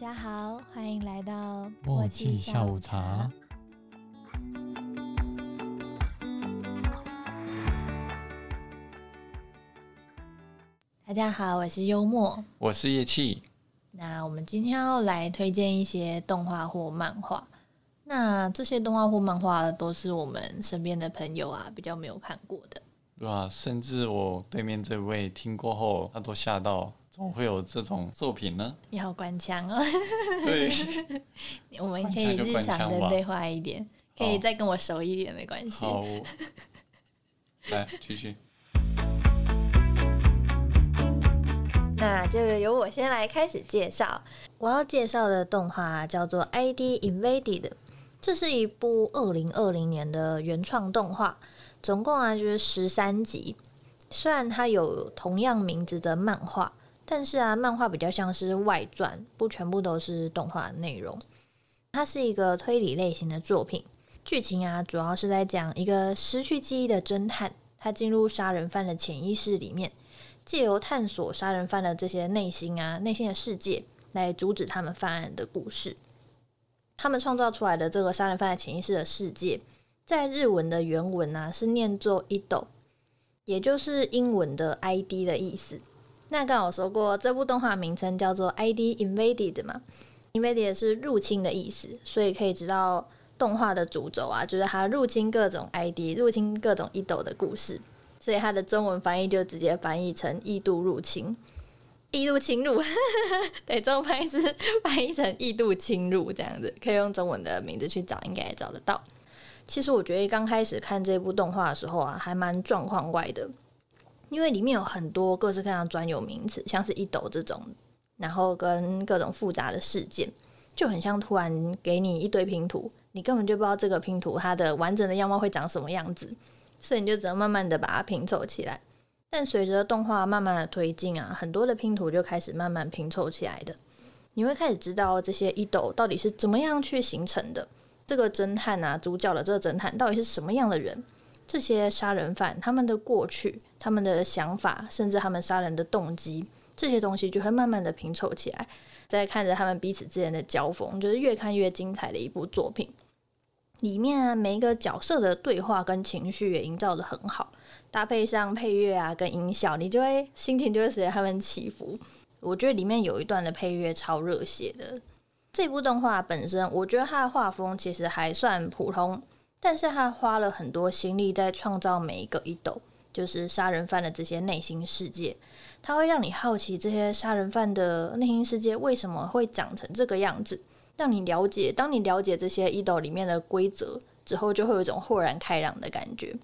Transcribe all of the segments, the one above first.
家好，欢迎来到默契下午茶。大家好，我是幽默。我是叶气。那我们今天要来推荐一些动画或漫画。那这些动画或漫画都是我们身边的朋友啊比较没有看过的。对啊，甚至我对面这位听过后，他都吓到，怎么会有这种作品呢？你好官腔哦。对，我们可以日常的对话一点，可以再跟我熟一点，没关系。好，来继续。那就由我先来开始介绍。我要介绍的动画叫做《ID Invaded》，这是一部二零二零年的原创动画，总共啊就是十三集。虽然它有同样名字的漫画，但是啊，漫画比较像是外传，不全部都是动画内容。它是一个推理类型的作品，剧情啊主要是在讲一个失去记忆的侦探，他进入杀人犯的潜意识里面。借由探索杀人犯的这些内心啊、内心的世界，来阻止他们犯案的故事。他们创造出来的这个杀人犯的潜意识的世界，在日文的原文啊是念作 “ido”，也就是英文的 “ID” 的意思。那刚我说过，这部动画名称叫做《ID Invaded》嘛，“invaded” 是入侵的意思，所以可以知道动画的主轴啊，就是它入侵各种 ID、入侵各种 ido 的故事。所以它的中文翻译就直接翻译成“异度入侵”，“异度侵入”，对，中文翻译是翻译成“异度侵入”这样子，可以用中文的名字去找，应该也找得到。其实我觉得刚开始看这部动画的时候啊，还蛮状况外的，因为里面有很多各式各样专有名词，像是一斗这种，然后跟各种复杂的事件，就很像突然给你一堆拼图，你根本就不知道这个拼图它的完整的样貌会长什么样子。所以你就只能慢慢的把它拼凑起来，但随着动画慢慢的推进啊，很多的拼图就开始慢慢拼凑起来的。你会开始知道这些一斗到底是怎么样去形成的。这个侦探啊，主角的这个侦探到底是什么样的人？这些杀人犯他们的过去、他们的想法，甚至他们杀人的动机，这些东西就会慢慢的拼凑起来。再看着他们彼此之间的交锋，就是越看越精彩的一部作品。里面，每一个角色的对话跟情绪也营造的很好，搭配上配乐啊跟音效，你就会心情就会随着他们起伏。我觉得里面有一段的配乐超热血的。这部动画本身，我觉得它的画风其实还算普通，但是他花了很多心力在创造每一个一斗，就是杀人犯的这些内心世界。它会让你好奇这些杀人犯的内心世界为什么会长成这个样子。让你了解，当你了解这些一斗里面的规则之后，就会有一种豁然开朗的感觉。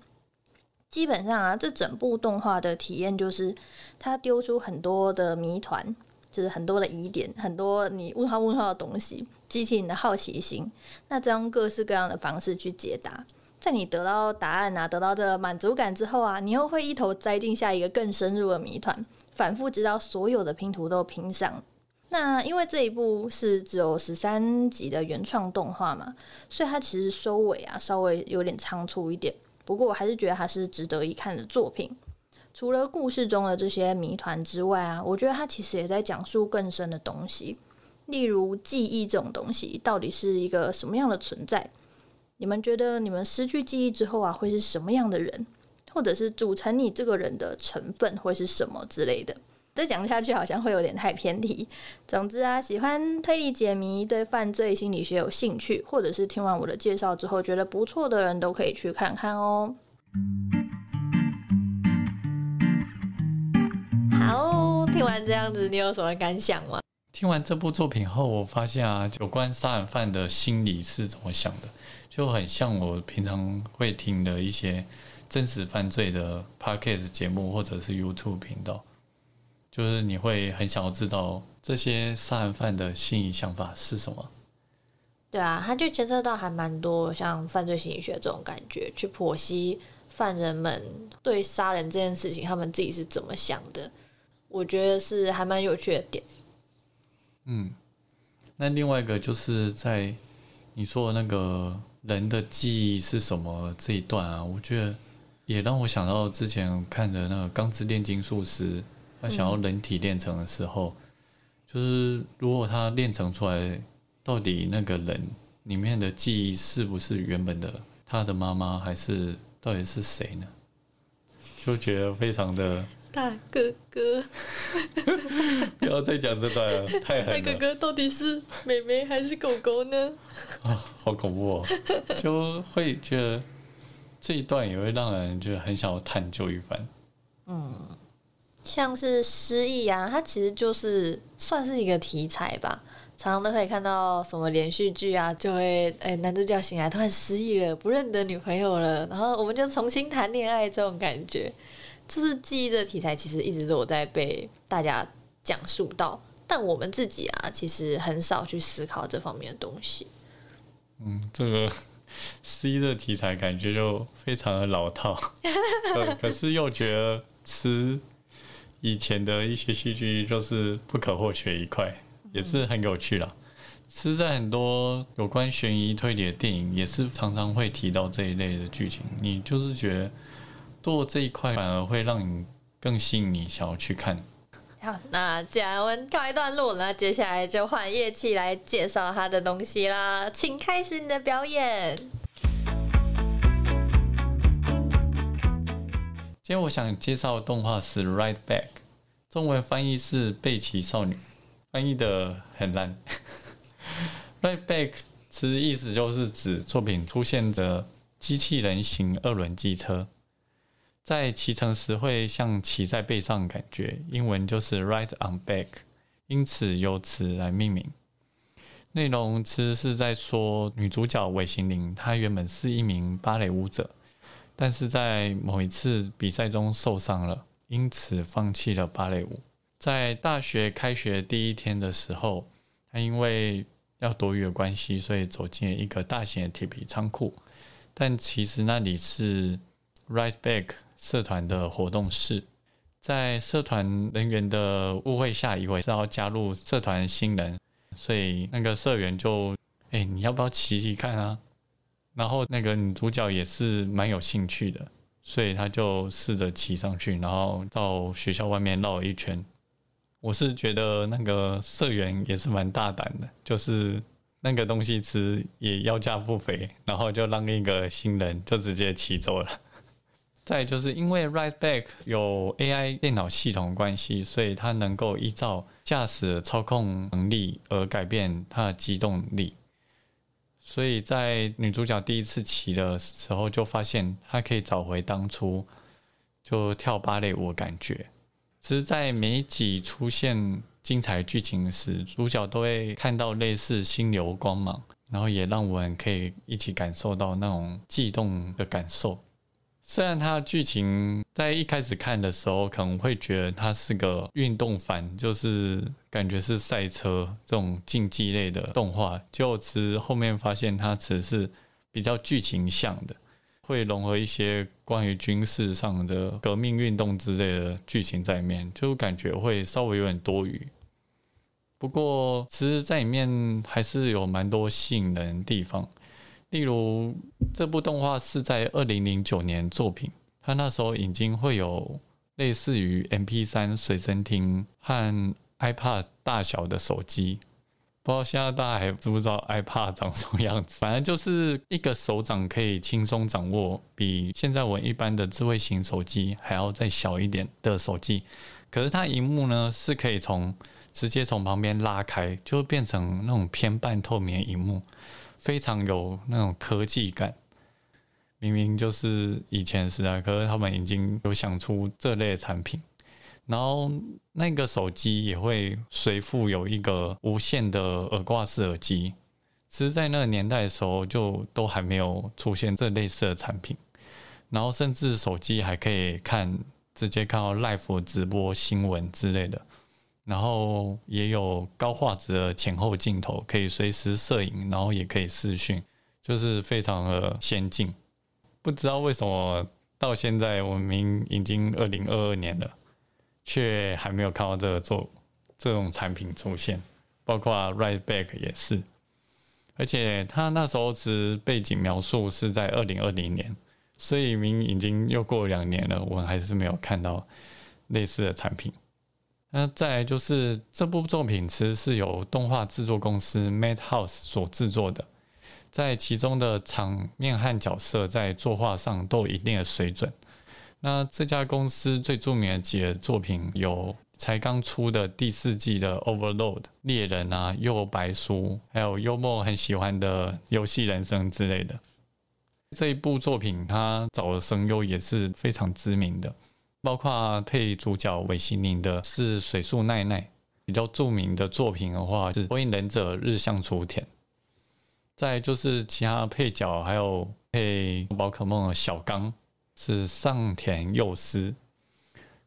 基本上啊，这整部动画的体验就是，它丢出很多的谜团，就是很多的疑点，很多你问号问号的东西，激起你的好奇心。那再用各式各样的方式去解答，在你得到答案啊，得到这满足感之后啊，你又会一头栽进下一个更深入的谜团，反复直到所有的拼图都拼上。那因为这一部是只有十三集的原创动画嘛，所以它其实收尾啊稍微有点仓促一点。不过我还是觉得它是值得一看的作品。除了故事中的这些谜团之外啊，我觉得它其实也在讲述更深的东西，例如记忆这种东西到底是一个什么样的存在？你们觉得你们失去记忆之后啊，会是什么样的人？或者是组成你这个人的成分会是什么之类的？再讲下去好像会有点太偏题。总之啊，喜欢推理解谜、对犯罪心理学有兴趣，或者是听完我的介绍之后觉得不错的人都可以去看看哦。好，听完这样子，你有什么感想吗？听完这部作品后，我发现啊，有关杀人犯的心理是怎么想的，就很像我平常会听的一些真实犯罪的 podcast 节目，或者是 YouTube 频道。就是你会很想要知道这些杀人犯的心理想法是什么？对啊，他就牵涉到还蛮多像犯罪心理学这种感觉，去剖析犯人们对杀人这件事情，他们自己是怎么想的。我觉得是还蛮有趣的点。嗯，那另外一个就是在你说的那个人的记忆是什么这一段啊，我觉得也让我想到之前看的那个《钢之炼金术师》。他想要人体炼成的时候，就是如果他炼成出来，到底那个人里面的记忆是不是原本的他的妈妈，还是到底是谁呢？就觉得非常的大哥哥，不要再讲这段了，太狠了。大哥哥到底是妹妹还是狗狗呢？啊，好恐怖哦！就会觉得这一段也会让人觉得很想要探究一番。嗯像是失忆啊，它其实就是算是一个题材吧。常常都可以看到什么连续剧啊，就会哎、男主角醒来突然失忆了，不认得女朋友了，然后我们就重新谈恋爱这种感觉。就是记忆的题材，其实一直都有在被大家讲述到，但我们自己啊，其实很少去思考这方面的东西。嗯，这个 C 的题材感觉就非常的老套，对，可是又觉得吃以前的一些戏剧就是不可或缺一块，也是很有趣啦。吃，在很多有关悬疑推理的电影，也是常常会提到这一类的剧情。你就是觉得做这一块，反而会让你更吸引你想要去看。好，那既然我们告一段落了，那接下来就换乐器来介绍他的东西啦，请开始你的表演。今天我想介绍的动画是《Right Back》，中文翻译是《贝奇少女》，翻译的很烂。right Back 其实意思就是指作品出现的机器人型二轮机车，在骑乘时会像骑在背上的感觉，英文就是 Right on Back，因此由此来命名。内容其实是在说女主角韦行玲，她原本是一名芭蕾舞者。但是在某一次比赛中受伤了，因此放弃了芭蕾舞。在大学开学第一天的时候，她因为要躲雨的关系，所以走进了一个大型的铁皮仓库。但其实那里是 Right Back 社团的活动室。在社团人员的误会下，以为是要加入社团新人，所以那个社员就：“哎、你要不要骑骑看啊？”然后那个女主角也是蛮有兴趣的，所以她就试着骑上去，然后到学校外面绕了一圈。我是觉得那个社员也是蛮大胆的，就是那个东西其实也要价不菲，然后就让一个新人就直接骑走了。再就是因为 Rideback 有 AI 电脑系统关系，所以它能够依照驾驶操控能力而改变它的机动力。所以在女主角第一次骑的时候，就发现她可以找回当初就跳芭蕾舞的感觉。只是在每一集出现精彩剧情时，主角都会看到类似心流光芒，然后也让我们可以一起感受到那种悸动的感受。虽然它的剧情在一开始看的时候可能会觉得它是个运动番，就是感觉是赛车这种竞技类的动画，就只后面发现它只是比较剧情向的，会融合一些关于军事上的革命运动之类的剧情在里面，就感觉会稍微有点多余。不过，其实在里面还是有蛮多吸引人的地方。例如，这部动画是在二零零九年作品，它那时候已经会有类似于 MP 三随身听和 iPad 大小的手机。不知道现在大家还知不知道 iPad 长什么样子？反正就是一个手掌可以轻松掌握，比现在我一般的智慧型手机还要再小一点的手机。可是它荧幕呢是可以从直接从旁边拉开，就变成那种偏半透明荧幕。非常有那种科技感，明明就是以前时代，可是他们已经有想出这类产品。然后那个手机也会随附有一个无线的耳挂式耳机，其实，在那个年代的时候，就都还没有出现这类似的产品。然后，甚至手机还可以看，直接看到 live 直播新闻之类的。然后也有高画质的前后镜头，可以随时摄影，然后也可以视讯，就是非常的先进。不知道为什么到现在我们已经二零二二年了，却还没有看到这个做这种产品出现，包括 Right Back 也是。而且他那时候是背景描述是在二零二零年，所以明明已经又过两年了，我们还是没有看到类似的产品。那再就是这部作品其实是由动画制作公司 Madhouse 所制作的，在其中的场面和角色在作画上都有一定的水准。那这家公司最著名的几个作品有才刚出的第四季的 Overload 猎人啊，又白书，还有幽默很喜欢的游戏人生之类的。这一部作品他找的声优也是非常知名的。包括配主角尾形宁的是水树奈奈，比较著名的作品的话是《火影忍者日向雏田》。再就是其他配角，还有配宝可梦的小刚是上田佑司，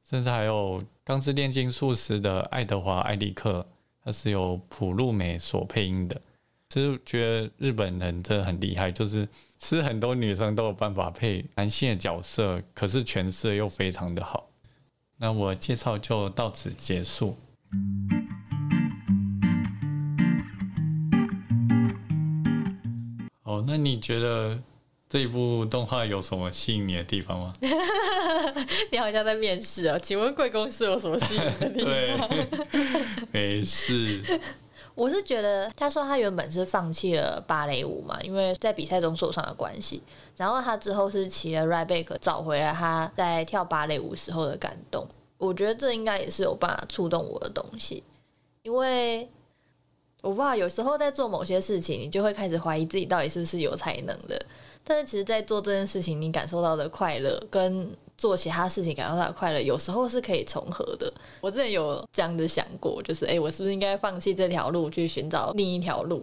甚至还有《钢之炼金术师》的爱德华艾利克，他是由普路美所配音的。其实觉得日本人真的很厉害，就是。是很多女生都有办法配男性的角色，可是诠释又非常的好。那我介绍就到此结束。哦，那你觉得这一部动画有什么吸引你的地方吗？你好像在面试啊？请问贵公司有什么吸引的地方？没事。我是觉得，他说他原本是放弃了芭蕾舞嘛，因为在比赛中受伤的关系。然后他之后是骑了 r i b a c k 找回来他在跳芭蕾舞时候的感动。我觉得这应该也是有办法触动我的东西，因为我不知道有时候在做某些事情，你就会开始怀疑自己到底是不是有才能的。但是其实，在做这件事情，你感受到的快乐跟做其他事情感到他的快乐，有时候是可以重合的。我之前有这样子想过，就是哎，我是不是应该放弃这条路，去寻找另一条路？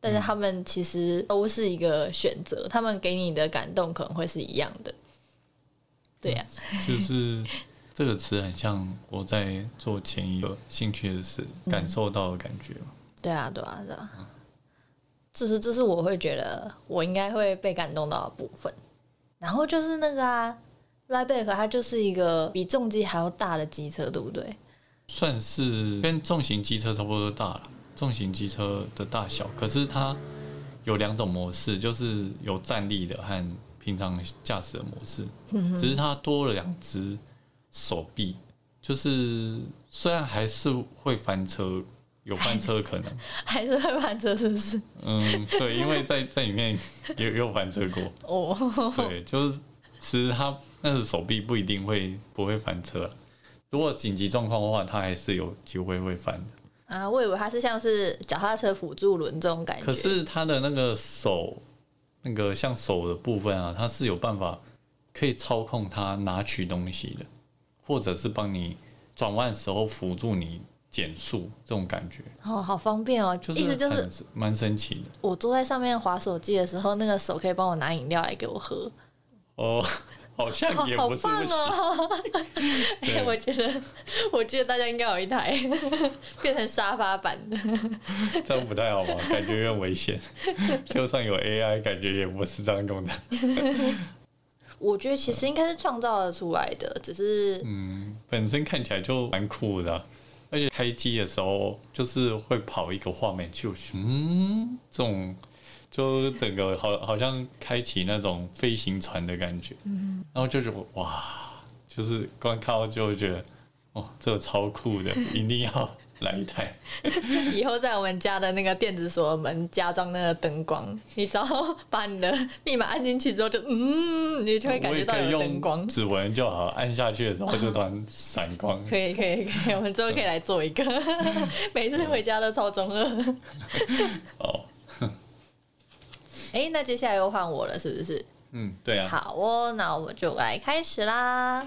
但是他们其实都是一个选择，他们给你的感动可能会是一样的。对呀，就是 这个词很像我在做前一个兴趣的事，感受到的感觉对啊，对啊，对啊。就是这是我会觉得我应该会被感动到的部分。然后就是那个啊。R i b a c 它就是一个比重机还要大的机车，对不对？算是跟重型机车差不多大了，重型机车的大小。可是它有两种模式，就是有站立的和平常驾驶的模式。只是它多了两只手臂，就是虽然还是会翻车，有翻车可能，还是会翻车，是不是？嗯，对，因为在在里面也有翻车过。哦，对，就是。其实他那个手臂不一定会不会翻车，如果紧急状况的话，他还是有机会会翻的。啊，我以为他是像是脚踏车辅助轮这种感觉。可是他的那个手，那个像手的部分啊，它是有办法可以操控它拿取东西的，或者是帮你转弯时候辅助你减速这种感觉。哦，好方便哦，意思就是蛮神奇的。我坐在上面划手机的时候，那个手可以帮我拿饮料来给我喝。哦，好像也不是不行。哎，我觉得，我觉得大家应该有一台 变成沙发版的，这样不太好吧？感觉有点危险。就算有 AI，感觉也不是这样用的。我觉得其实应该是创造了出来的，只是嗯，本身看起来就蛮酷的，而且开机的时候就是会跑一个画面，就是嗯这种。就整个好，好像开启那种飞行船的感觉，嗯，然后就觉得哇，就是光看到就觉得，哦，这个超酷的，一定要来一台。以后在我们家的那个电子锁门加装那个灯光，你只要把你的密码按进去之后，就嗯，你就会感觉到有灯光。指纹就好，按下去的时候就突然闪光。可以可以可以，我们之后可以来做一个，每次回家都超中二。哦。哎，那接下来又换我了，是不是？嗯，对啊。好哦，那我们就来开始啦。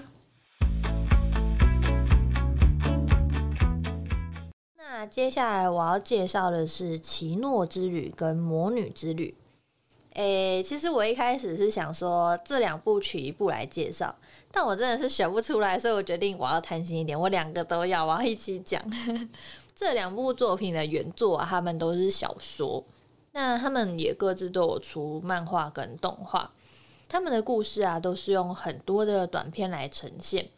那接下来我要介绍的是《奇诺之旅》跟《魔女之旅》。哎，其实我一开始是想说这两部取一部来介绍，但我真的是选不出来，所以我决定我要贪心一点，我两个都要，我要一起讲。这两部作品的原作啊，他们都是小说。那他们也各自都有出漫画跟动画，他们的故事啊都是用很多的短片来呈现，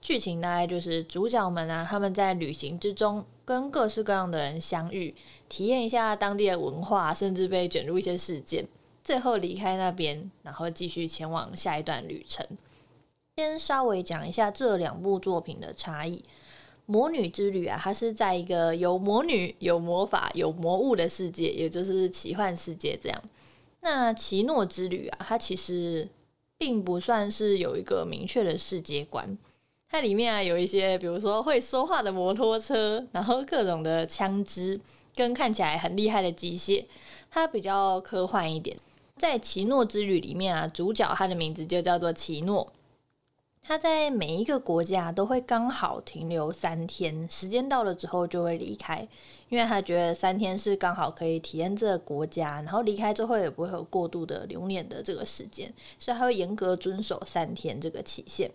剧情大概就是主角们啊他们在旅行之中跟各式各样的人相遇，体验一下当地的文化，甚至被卷入一些事件，最后离开那边，然后继续前往下一段旅程。先稍微讲一下这两部作品的差异，《魔女之旅啊，它是在一个有魔女、有魔法、有魔物的世界，也就是奇幻世界这样。那奇诺之旅啊，它其实并不算是有一个明确的世界观，它里面啊有一些，比如说会说话的摩托车，然后各种的枪支，跟看起来很厉害的机械，它比较科幻一点。在奇诺之旅里面啊，主角他的名字就叫做奇诺。他在每一个国家都会刚好停留三天，时间到了之后就会离开，因为他觉得三天是刚好可以体验这个国家，然后离开之后也不会有过度的留恋的这个时间，所以他会严格遵守三天这个期限。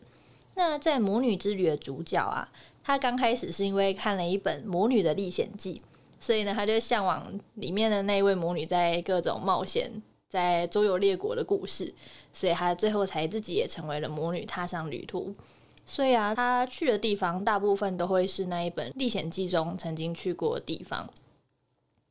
那在魔女之旅的主角啊，他刚开始是因为看了一本《魔女的历险记》，所以呢，他就向往里面的那位魔女在各种冒险。在周游列国的故事，所以他最后才自己也成为了魔女，踏上旅途。所以啊，他去的地方大部分都会是那一本《历险记》中曾经去过的地方。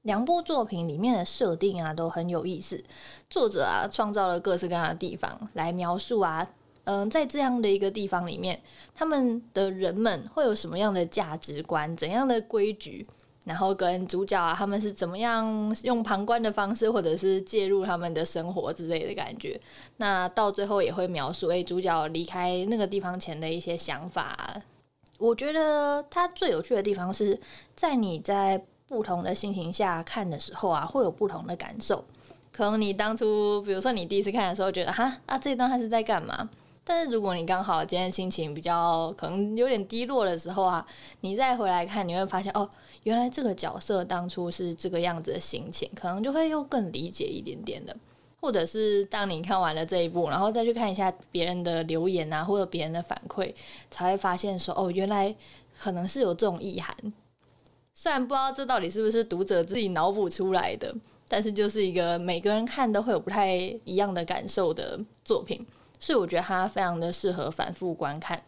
两部作品里面的设定啊都很有意思，作者啊创造了各式各样的地方来描述啊，嗯，在这样的一个地方里面，他们的人们会有什么样的价值观，怎样的规矩。然后跟主角啊，他们是怎么样用旁观的方式，或者是介入他们的生活之类的感觉。那到最后也会描述，诶，主角离开那个地方前的一些想法。我觉得它最有趣的地方是在你在不同的心情下看的时候啊，会有不同的感受。可能你当初，比如说你第一次看的时候，觉得哈啊，这一段他是在干嘛？但是如果你刚好今天心情比较可能有点低落的时候啊，你再回来看，你会发现哦，原来这个角色当初是这个样子的心情，可能就会又更理解一点点的。或者是当你看完了这一部，然后再去看一下别人的留言啊，或者别人的反馈，才会发现说哦，原来可能是有这种意涵。虽然不知道这到底是不是读者自己脑补出来的，但是就是一个每个人看都会有不太一样的感受的作品。所以我觉得它非常的适合反复观看。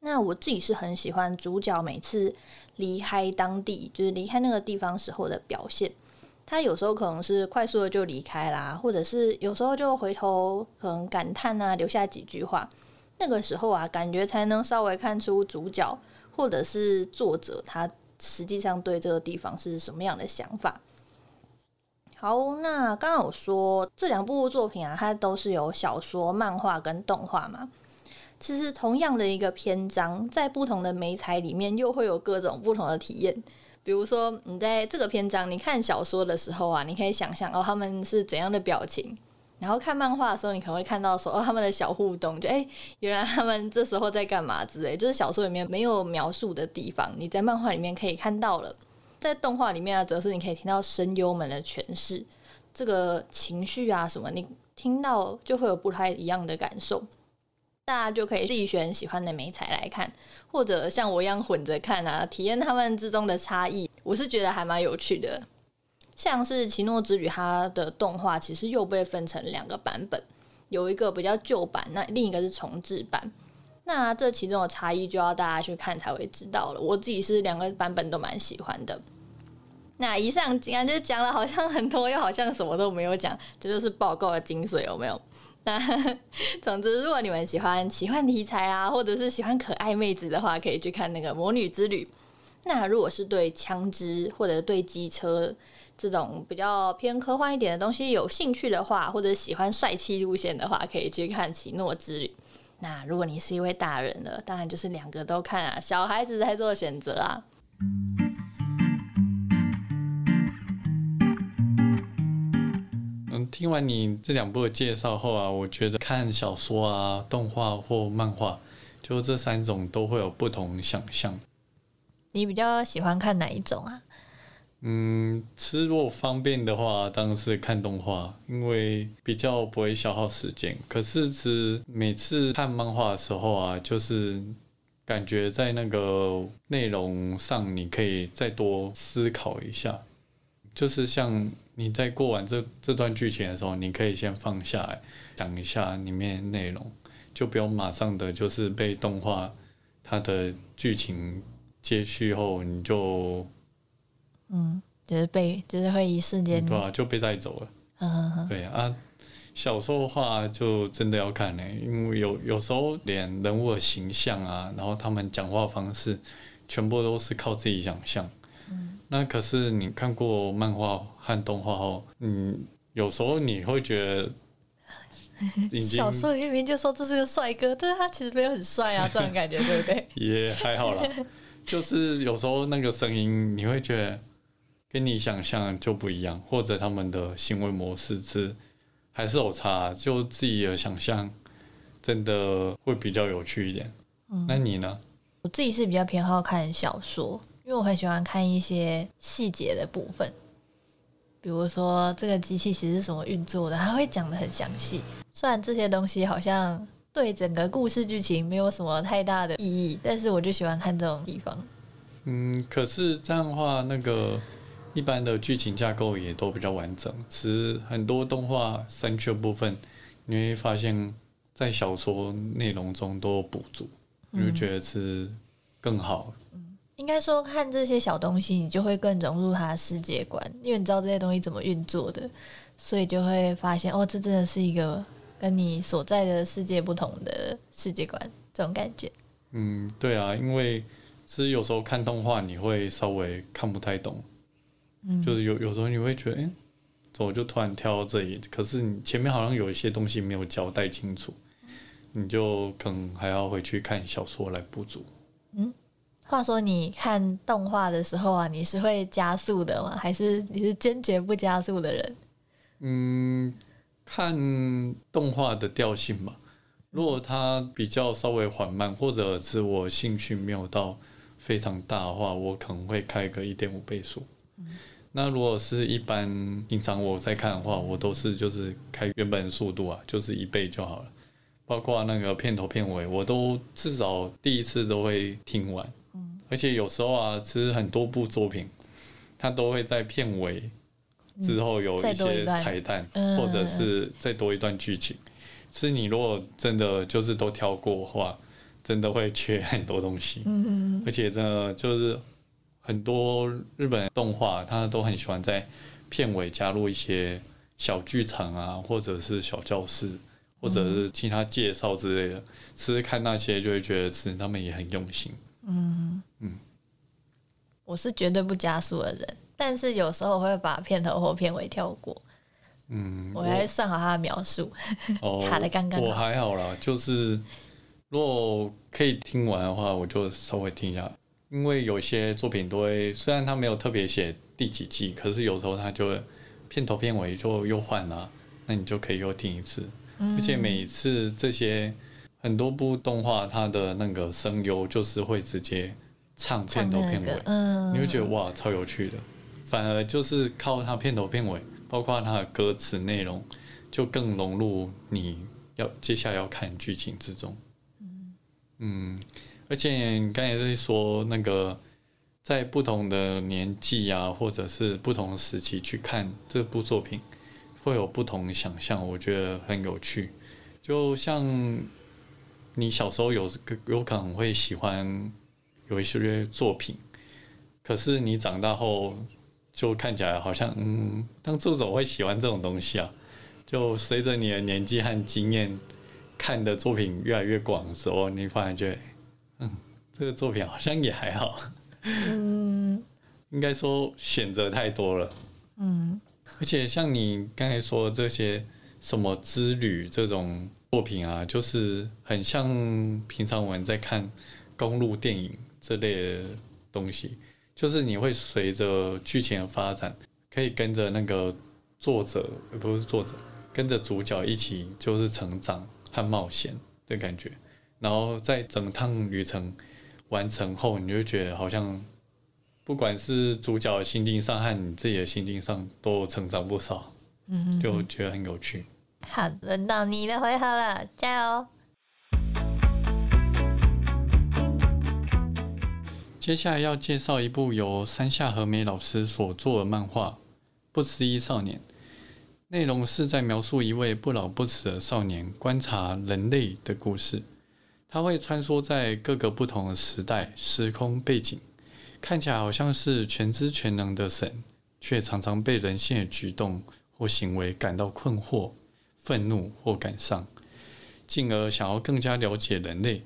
那我自己是很喜欢主角每次离开当地，就是离开那个地方时候的表现。他有时候可能是快速的就离开啦，或者是有时候就回头可能感叹啊，留下几句话。那个时候啊，感觉才能稍微看出主角或者是作者他实际上对这个地方是什么样的想法。好，那刚刚有说这两部作品啊，它都是有小说、漫画跟动画嘛。其实同样的一个篇章，在不同的媒材里面，又会有各种不同的体验。比如说，你在这个篇章你看小说的时候啊，你可以想象哦他们是怎样的表情；然后看漫画的时候，你可能会看到说哦他们的小互动，就哎原来他们这时候在干嘛之类，就是小说里面没有描述的地方，你在漫画里面可以看到了。在动画里面啊，则是你可以听到声优们的诠释，这个情绪啊什么，你听到就会有不太一样的感受。大家就可以自己选喜欢的美彩来看，或者像我一样混着看啊，体验他们之中的差异。我是觉得还蛮有趣的。像是《奇诺之旅》，它的动画其实又被分成两个版本，有一个比较旧版，那另一个是重制版。那这其中的差异就要大家去看才会知道了。我自己是两个版本都蛮喜欢的。那以上竟然就讲了好像很多，又好像什么都没有讲，这就是报告的精髓，有没有？那总之，如果你们喜欢奇幻题材啊，或者是喜欢可爱妹子的话，可以去看那个《魔女之旅》。那如果是对枪支或者对机车这种比较偏科幻一点的东西有兴趣的话，或者喜欢帅气路线的话，可以去看《奇诺之旅》。那如果你是一位大人了，当然就是两个都看啊，小孩子在做选择啊。听完你这两部的介绍后啊，我觉得看小说啊、动画或漫画，就这三种都会有不同想象。你比较喜欢看哪一种啊？嗯，吃如果方便的话，当然是看动画，因为比较不会消耗时间。可是只每次看漫画的时候啊，就是感觉在那个内容上，你可以再多思考一下，就是像。你在过完这这段剧情的时候，你可以先放下来，想一下里面内容，就不用马上的就是被动画它的剧情接续后，你就嗯，就是被就是会一瞬间对啊，就被带走了。嗯，对啊，小说的话，就真的要看呢、因为有有时候连人物的形象啊，然后他们讲话方式，全部都是靠自己想象。那可是你看过漫画和动画后，嗯，有时候你会觉得小说里面明明就说这是个帅哥，但是他其实没有很帅啊，这种感觉对不对？也还好啦，就是有时候那个声音，你会觉得跟你想象就不一样，或者他们的行为模式是还是有差，就自己的想象真的会比较有趣一点。那你呢？我自己是比较偏好看小说，因为我很喜欢看一些细节的部分，比如说这个机器其实是什么运作的，它会讲的很详细。虽然这些东西好像对整个故事剧情没有什么太大的意义，但是我就喜欢看这种地方。嗯，可是这样的话，那个一般的剧情架构也都比较完整，其实很多动画删去的部分，你会发现在小说内容中都有补足，你就觉得是更好。应该说，看这些小东西，你就会更融入他的世界观，因为你知道这些东西怎么运作的，所以就会发现，哦，这真的是一个跟你所在的世界不同的世界观，这种感觉。嗯，对啊，因为其实有时候看动画你会稍微看不太懂，嗯就是有有时候你会觉得，哎、怎么就突然跳到这里？可是你前面好像有一些东西没有交代清楚，你就可能还要回去看小说来补足。话说，你看动画的时候啊，你是会加速的吗？还是你是坚决不加速的人？嗯，看动画的调性吧。如果它比较稍微缓慢，或者是我兴趣没有到非常大的话，我可能会开个一点五倍速。那如果是一般平常我在看的话，我都是就是开原本速度啊，就是一倍就好了。包括那个片头片尾，我都至少第一次都会听完。而且有时候啊，其实很多部作品，它都会在片尾之后有一些彩蛋，嗯或者是再多一段剧情。是你如果真的就是都挑过的话，真的会缺很多东西。嗯，而且真的就是很多日本动画，它都很喜欢在片尾加入一些小剧场啊，或者是小教室，或者是其他介绍之类的。其实看那些就会觉得是他们也很用心。我是绝对不加速的人，但是有时候我会把片头或片尾跳过，嗯，我还会算好它的描述。哦 卡的刚刚好我还好啦，就是如果可以听完的话，我就稍微听一下。因为有些作品都会，虽然他没有特别写第几季，可是有时候他就会片头片尾就又换了，那你就可以又听一次。嗯而且每一次这些很多部动画，它的那个声优就是会直接唱片头片尾，你会觉得哇超有趣的。反而就是靠它片头片尾，包括它的歌词内容，就更融入你要接下来要看剧情之中。嗯，而且你刚才在说那个，在不同的年纪啊，或者是不同时期去看这部作品，会有不同的想象，我觉得很有趣。就像你小时候有有可能会喜欢有一些作品，可是你长大后就看起来好像，嗯，当初怎么会喜欢这种东西啊？就随着你的年纪和经验，看的作品越来越广的时候，你反而觉得，嗯，这个作品好像也还好。嗯应该说选择太多了，嗯而且像你刚才说的这些什么之旅这种作品啊，就是很像平常我们在看公路电影这类的东西，就是你会随着剧情的发展，可以跟着那个作者，呃不是作者，跟着主角一起就是成长和冒险的感觉，然后在整趟旅程完成后，你就觉得好像不管是主角的心境上和你自己的心境上都有成长不少，嗯，就觉得很有趣。好，轮到你的回合了，加油！接下来要介绍一部由山下和美老师所做的漫画《不思议少年》，内容是在描述一位不老不死的少年观察人类的故事。他会穿梭在各个不同的时代、时空背景，看起来好像是全知全能的神，却常常被人性的举动或行为感到困惑，愤怒或感伤，进而想要更加了解人类。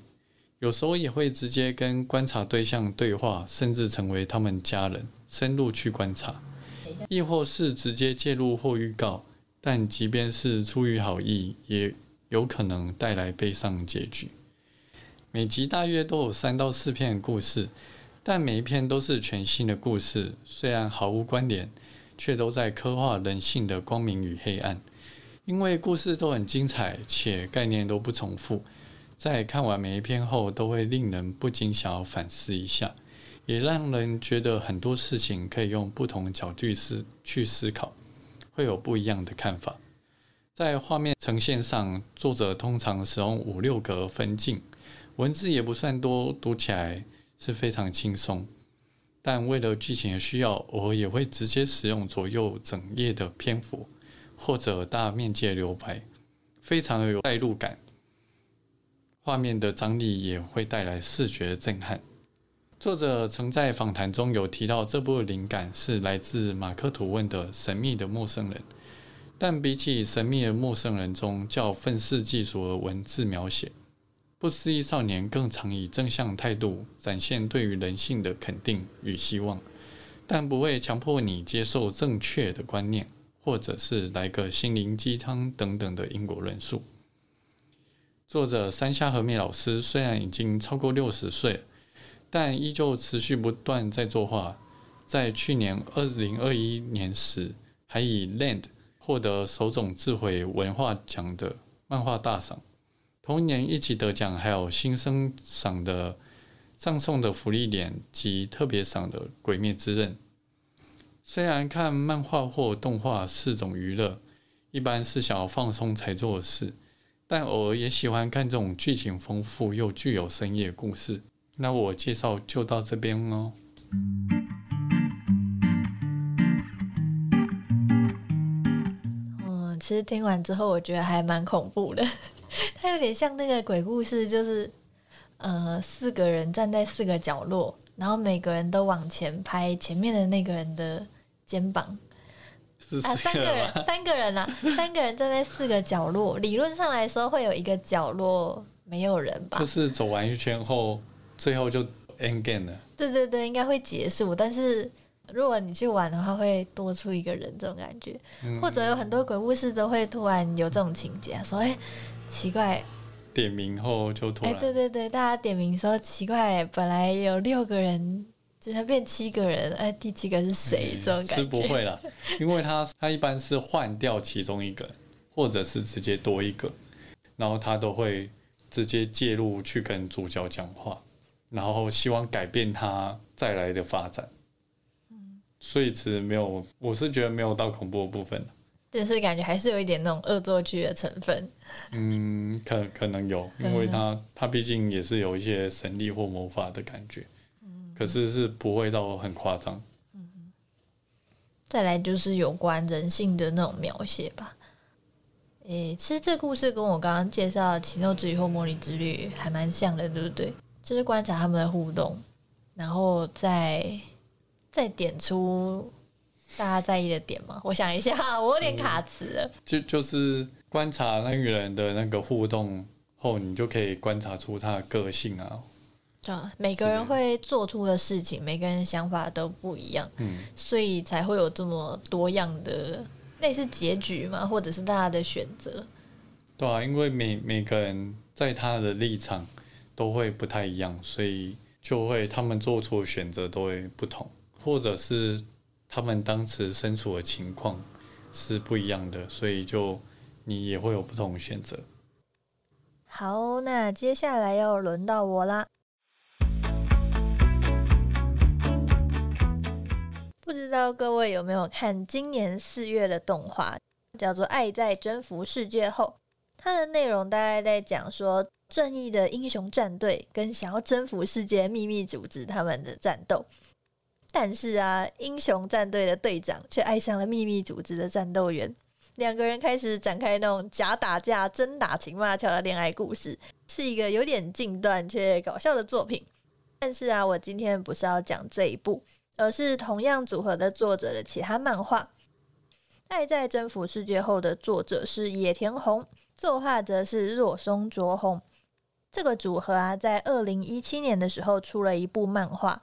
有时候也会直接跟观察对象对话，甚至成为他们家人，深入去观察，亦或是直接介入或预告。但即便是出于好意，也有可能带来悲伤结局。每集大约都有三到四篇故事，但每一篇都是全新的故事，虽然毫无关联，却都在刻画人性的光明与黑暗。因为故事都很精彩，且概念都不重复。在看完每一篇后，都会令人不禁想要反思一下，也让人觉得很多事情可以用不同角度思去思考，会有不一样的看法。在画面呈现上，作者通常使用五六格分镜，文字也不算多，读起来是非常轻松。但为了剧情的需要，我也会直接使用左右整页的篇幅，或者大面积的留白，非常的有代入感。画面的张力也会带来视觉震撼。作者曾在访谈中有提到，这部灵感是来自马克吐温的《神秘的陌生人》，但比起《神秘的陌生人》中较愤世嫉俗的文字描写，《不思议少年》更常以正向态度展现对于人性的肯定与希望，但不会强迫你接受正确的观念，或者是来个心灵鸡汤等等的因果论述。作者山下和美老师虽然已经超过六十岁，但依旧持续不断在作画。在去年二零二一年时，还以《Land》获得首种智慧文化奖的漫画大赏。同年一起得奖还有新生赏的葬送的福利脸及特别赏的《鬼灭之刃》。虽然看漫画或动画是种娱乐，一般是想要放松才做的事。但偶尔也喜欢看这种剧情丰富又具有深意的故事。那我介绍就到这边哦。嗯，其实听完之后，我觉得还蛮恐怖的。它有点像那个鬼故事，就是呃，四个人站在四个角落，然后每个人都往前拍前面的那个人的肩膀。啊，三个人，三个人啊，三个人站在四个角落。理论上来说，会有一个角落没有人吧？就是走完一圈后，最后就 end game 了。对对对，应该会结束。但是如果你去玩的话，会多出一个人这种感觉，或者有很多鬼故事都会突然有这种情节，说哎，奇怪，点名后就突然，哎，对对对，大家点名说奇怪，本来有六个人。就像变七个人，哎，第七个是谁？这种感觉是不会了，因为他他一般是换掉其中一个，或者是直接多一个，然后他都会直接介入去跟主角讲话，然后希望改变他再来的发展。嗯，所以其实没有，我是觉得没有到恐怖的部分，但是感觉还是有一点那种恶作剧的成分。嗯，可可能有，因为他他毕竟也是有一些神力或魔法的感觉。可是是不会到很夸张。嗯，再来就是有关人性的那种描写吧。诶，其实这故事跟我刚刚介绍《奇诺之旅》或《魔女之旅》还蛮像的，对不对？就是观察他们的互动，然后再再点出大家在意的点嘛。我想一下，我有点卡词了。就就是观察那个人的那个互动后，你就可以观察出他的个性啊。啊，每个人会做出的事情，每个人想法都不一样，嗯，所以才会有这么多样的类似结局嘛，或者是大家的选择。对啊，因为每每个人在他的立场都会不太一样，所以就会他们做出的选择都会不同，或者是他们当时身处的情况是不一样的，所以就你也会有不同的选择。好，那接下来要轮到我啦。不知道各位有没有看今年四月的动画，叫做《爱在征服世界后》。它的内容大概在讲说，正义的英雄战队跟想要征服世界秘密组织他们的战斗。但是啊，英雄战队的队长却爱上了秘密组织的战斗员，两个人开始展开那种假打架、真打情骂俏的恋爱故事，是一个有点近段却搞笑的作品。但是啊，我今天不是要讲这一部。而是同样组合的作者的其他漫画，爱在征服世界后的作者是野田宏，作画则是若松卓宏。这个组合啊，在二零一七年的时候出了一部漫画，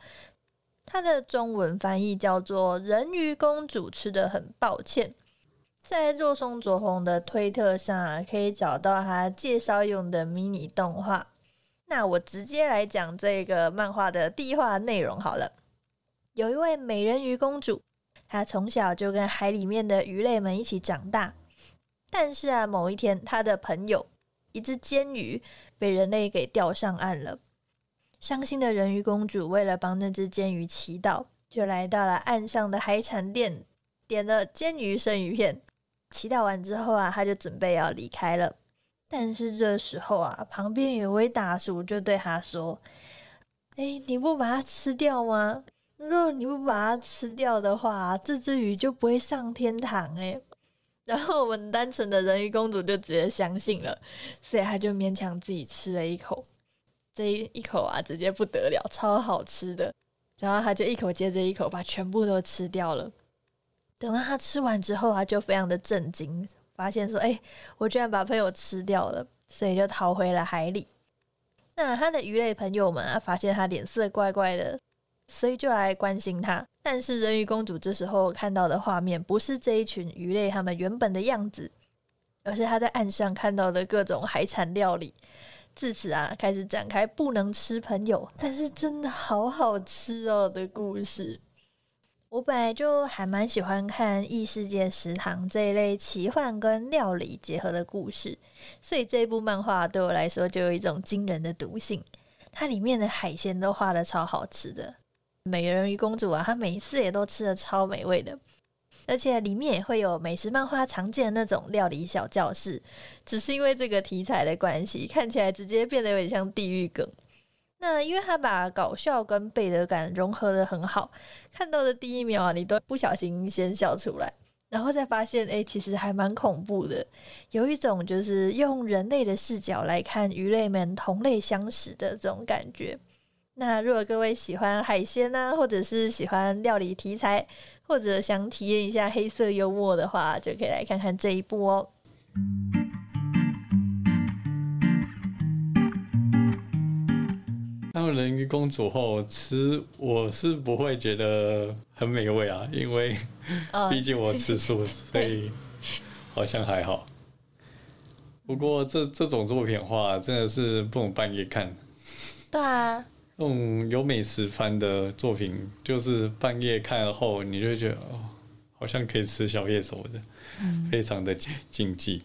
它的中文翻译叫做《人鱼公主吃的很抱歉》。在若松卓宏的推特上啊，可以找到他介绍用的迷你动画。那我直接来讲这个漫画的第一话内容好了。有一位美人鱼公主，她从小就跟海里面的鱼类们一起长大。但是啊，某一天，她的朋友一只煎鱼被人类给钓上岸了。伤心的人鱼公主为了帮那只煎鱼祈祷，就来到了岸上的海产店，点了煎鱼生鱼片。祈祷完之后啊，她就准备要离开了。但是这时候啊，旁边有位大叔就对他说：“哎，你不把它吃掉吗？如果你不把它吃掉的话，这只鱼就不会上天堂。”哎，然后我们单纯的人鱼公主就直接相信了，所以她就勉强自己吃了一口。这一一口啊，直接不得了，超好吃的。然后她就一口接着一口把全部都吃掉了。等到她吃完之后啊，就非常的震惊。发现说：“哎，我居然把朋友吃掉了，所以就逃回了海里。那他的鱼类朋友们啊，发现他脸色怪怪的，所以就来关心他。但是人鱼公主这时候看到的画面，不是这一群鱼类他们原本的样子，而是她在岸上看到的各种海产料理。自此啊，开始展开不能吃朋友，但是真的好好吃哦的故事。”我本来就还蛮喜欢看异世界食堂这一类奇幻跟料理结合的故事，所以这部漫画对我来说就有一种惊人的毒性。它里面的海鲜都画的超好吃的，美人鱼公主啊，她每一次也都吃的超美味的，而且里面也会有美食漫画常见的那种料理小教室，只是因为这个题材的关系，看起来直接变得有点像地狱梗。那因为他把搞笑跟背德感融合的很好，看到的第一秒啊，你都不小心先笑出来，然后再发现，哎，其实还蛮恐怖的，有一种就是用人类的视角来看鱼类们同类相识的这种感觉。那如果各位喜欢海鲜啊，或者是喜欢料理题材，或者想体验一下黑色幽默的话，就可以来看看这一部哦。当人鱼公主后吃，我是不会觉得很美味啊，因为 毕竟我吃素，所以好像还好。不过这这种作品的话，真的是不能半夜看。对啊，那种有美食番的作品，就是半夜看后，你就觉得哦，好像可以吃宵夜什么的，非常的禁忌。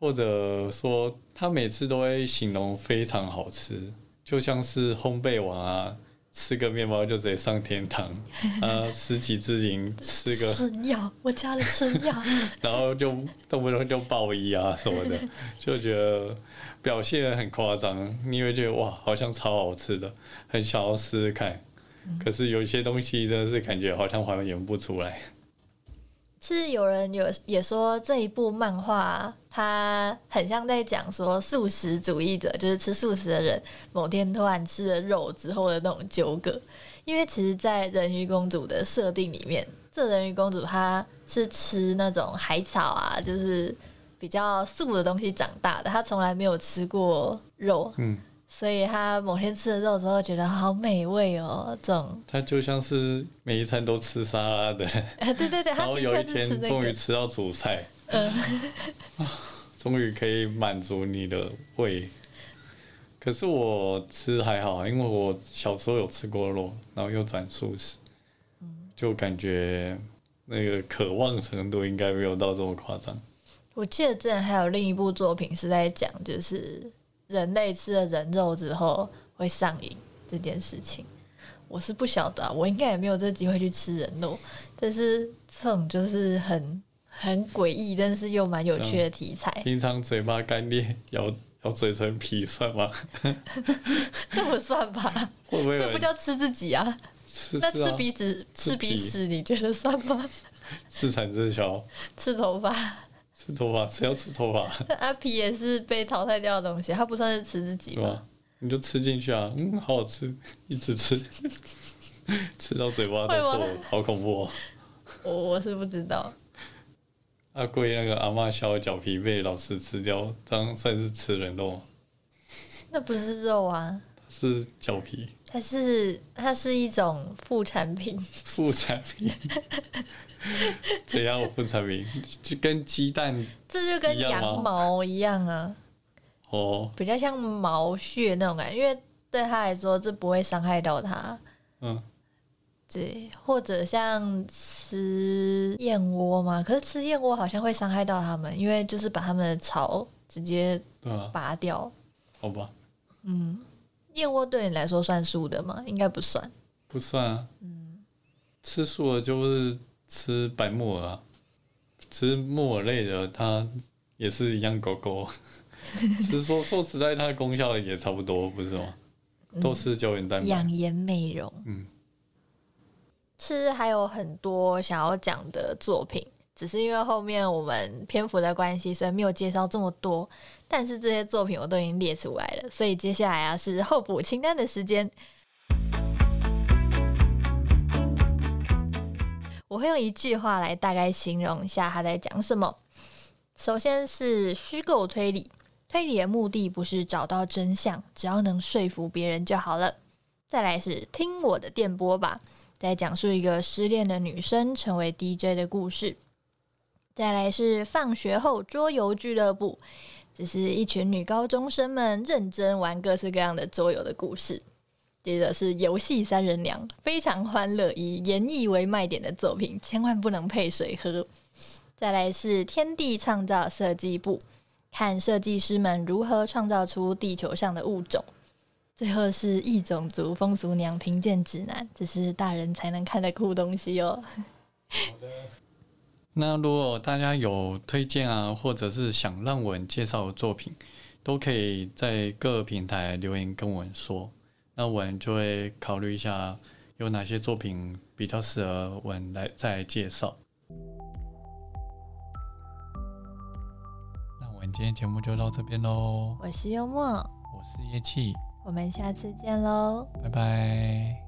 或者说，他每次都会形容非常好吃。就像是烘焙王啊，吃个面包就直接上天堂 啊！十几只灵吃个春药，我加了春药，然后就动不动就爆衣啊什么的，就觉得表现很夸张。你会觉得哇，好像超好吃的，很想要试试看。可是有一些东西真的是感觉好像还原不出来。其实有人有也说这一部漫画，它很像在讲说素食主义者，就是吃素食的人，某天突然吃了肉之后的那种纠葛。因为其实，在人鱼公主的设定里面，这人鱼公主她是吃那种海草啊，就是比较素的东西长大的，他从来没有吃过肉。嗯。所以他某天吃了肉之后，觉得好美味哦，这种。他就像是每一餐都吃沙拉的。对 对对，然后有一天终于吃到主菜，嗯，终于可以满足你的胃。可是我吃还好，因为我小时候有吃过肉，然后又转素食，就感觉那个渴望程度应该没有到这么夸张。我记得之前还有另一部作品是在讲，就是。人类吃了人肉之后会上瘾这件事情，我是不晓得，啊我应该也没有这机会去吃人肉。但是这种就是很很诡异，但是又蛮有趣的题材。平常嘴巴干裂，咬咬嘴唇皮算吗？这不算吧？会不会？这不叫吃自己啊？那吃鼻子、吃鼻屎，你觉得算吗？自产自销，吃头发。吃头发，谁要吃头发？阿皮也是被淘汰掉的东西，他不算是吃自己吗？你就吃进去啊，嗯，好好吃，一直吃，吃到嘴巴都破，好恐怖哦！我我是不知道。阿贵那个阿嬷削的脚皮被老师吃掉，这样算是吃人肉吗？那不是肉啊，是脚皮它是它是一种副产品。副产品。怎样？我副产品就跟鸡蛋这就跟羊毛一样啊，哦，比较像毛屑那种感觉，因为对他来说这不会伤害到他。嗯，对，或者像吃燕窝嘛，可是吃燕窝好像会伤害到他们，因为就是把他们的巢直接拔掉。好吧，嗯，燕窝对你来说算素的吗？应该不算。不算啊。嗯吃素的就是吃白木耳啊，吃木耳类的它也是一样狗狗，只是说说实在，它的功效也差不多，不是吗？都是胶原蛋白。养颜美容。嗯，其实还有很多想要讲的作品，只是因为后面我们篇幅的关系，所以没有介绍这么多。但是这些作品我都已经列出来了，所以接下来啊是候补清单的时间。我会用一句话来大概形容一下他在讲什么。首先是虚构推理，推理的目的不是找到真相，只要能说服别人就好了。再来是听我的电波吧，在讲述一个失恋的女生成为 DJ 的故事。再来是放学后桌游俱乐部，这是一群女高中生们认真玩各式各样的桌游的故事。接着是游戏三人娘，非常欢乐，以演绎为卖点的作品，千万不能配水喝。再来是天地创造设计部，看设计师们如何创造出地球上的物种。最后是异种族风俗娘评鉴指南，这是大人才能看的酷东西哦。那如果大家有推荐啊，或者是想让我介绍的作品，都可以在各平台留言跟我说，那我们就会考虑一下有哪些作品比较适合我们来再来介绍。那我们今天节目就到这边喽，我是幽默，我是叶气，我们下次见喽。拜拜。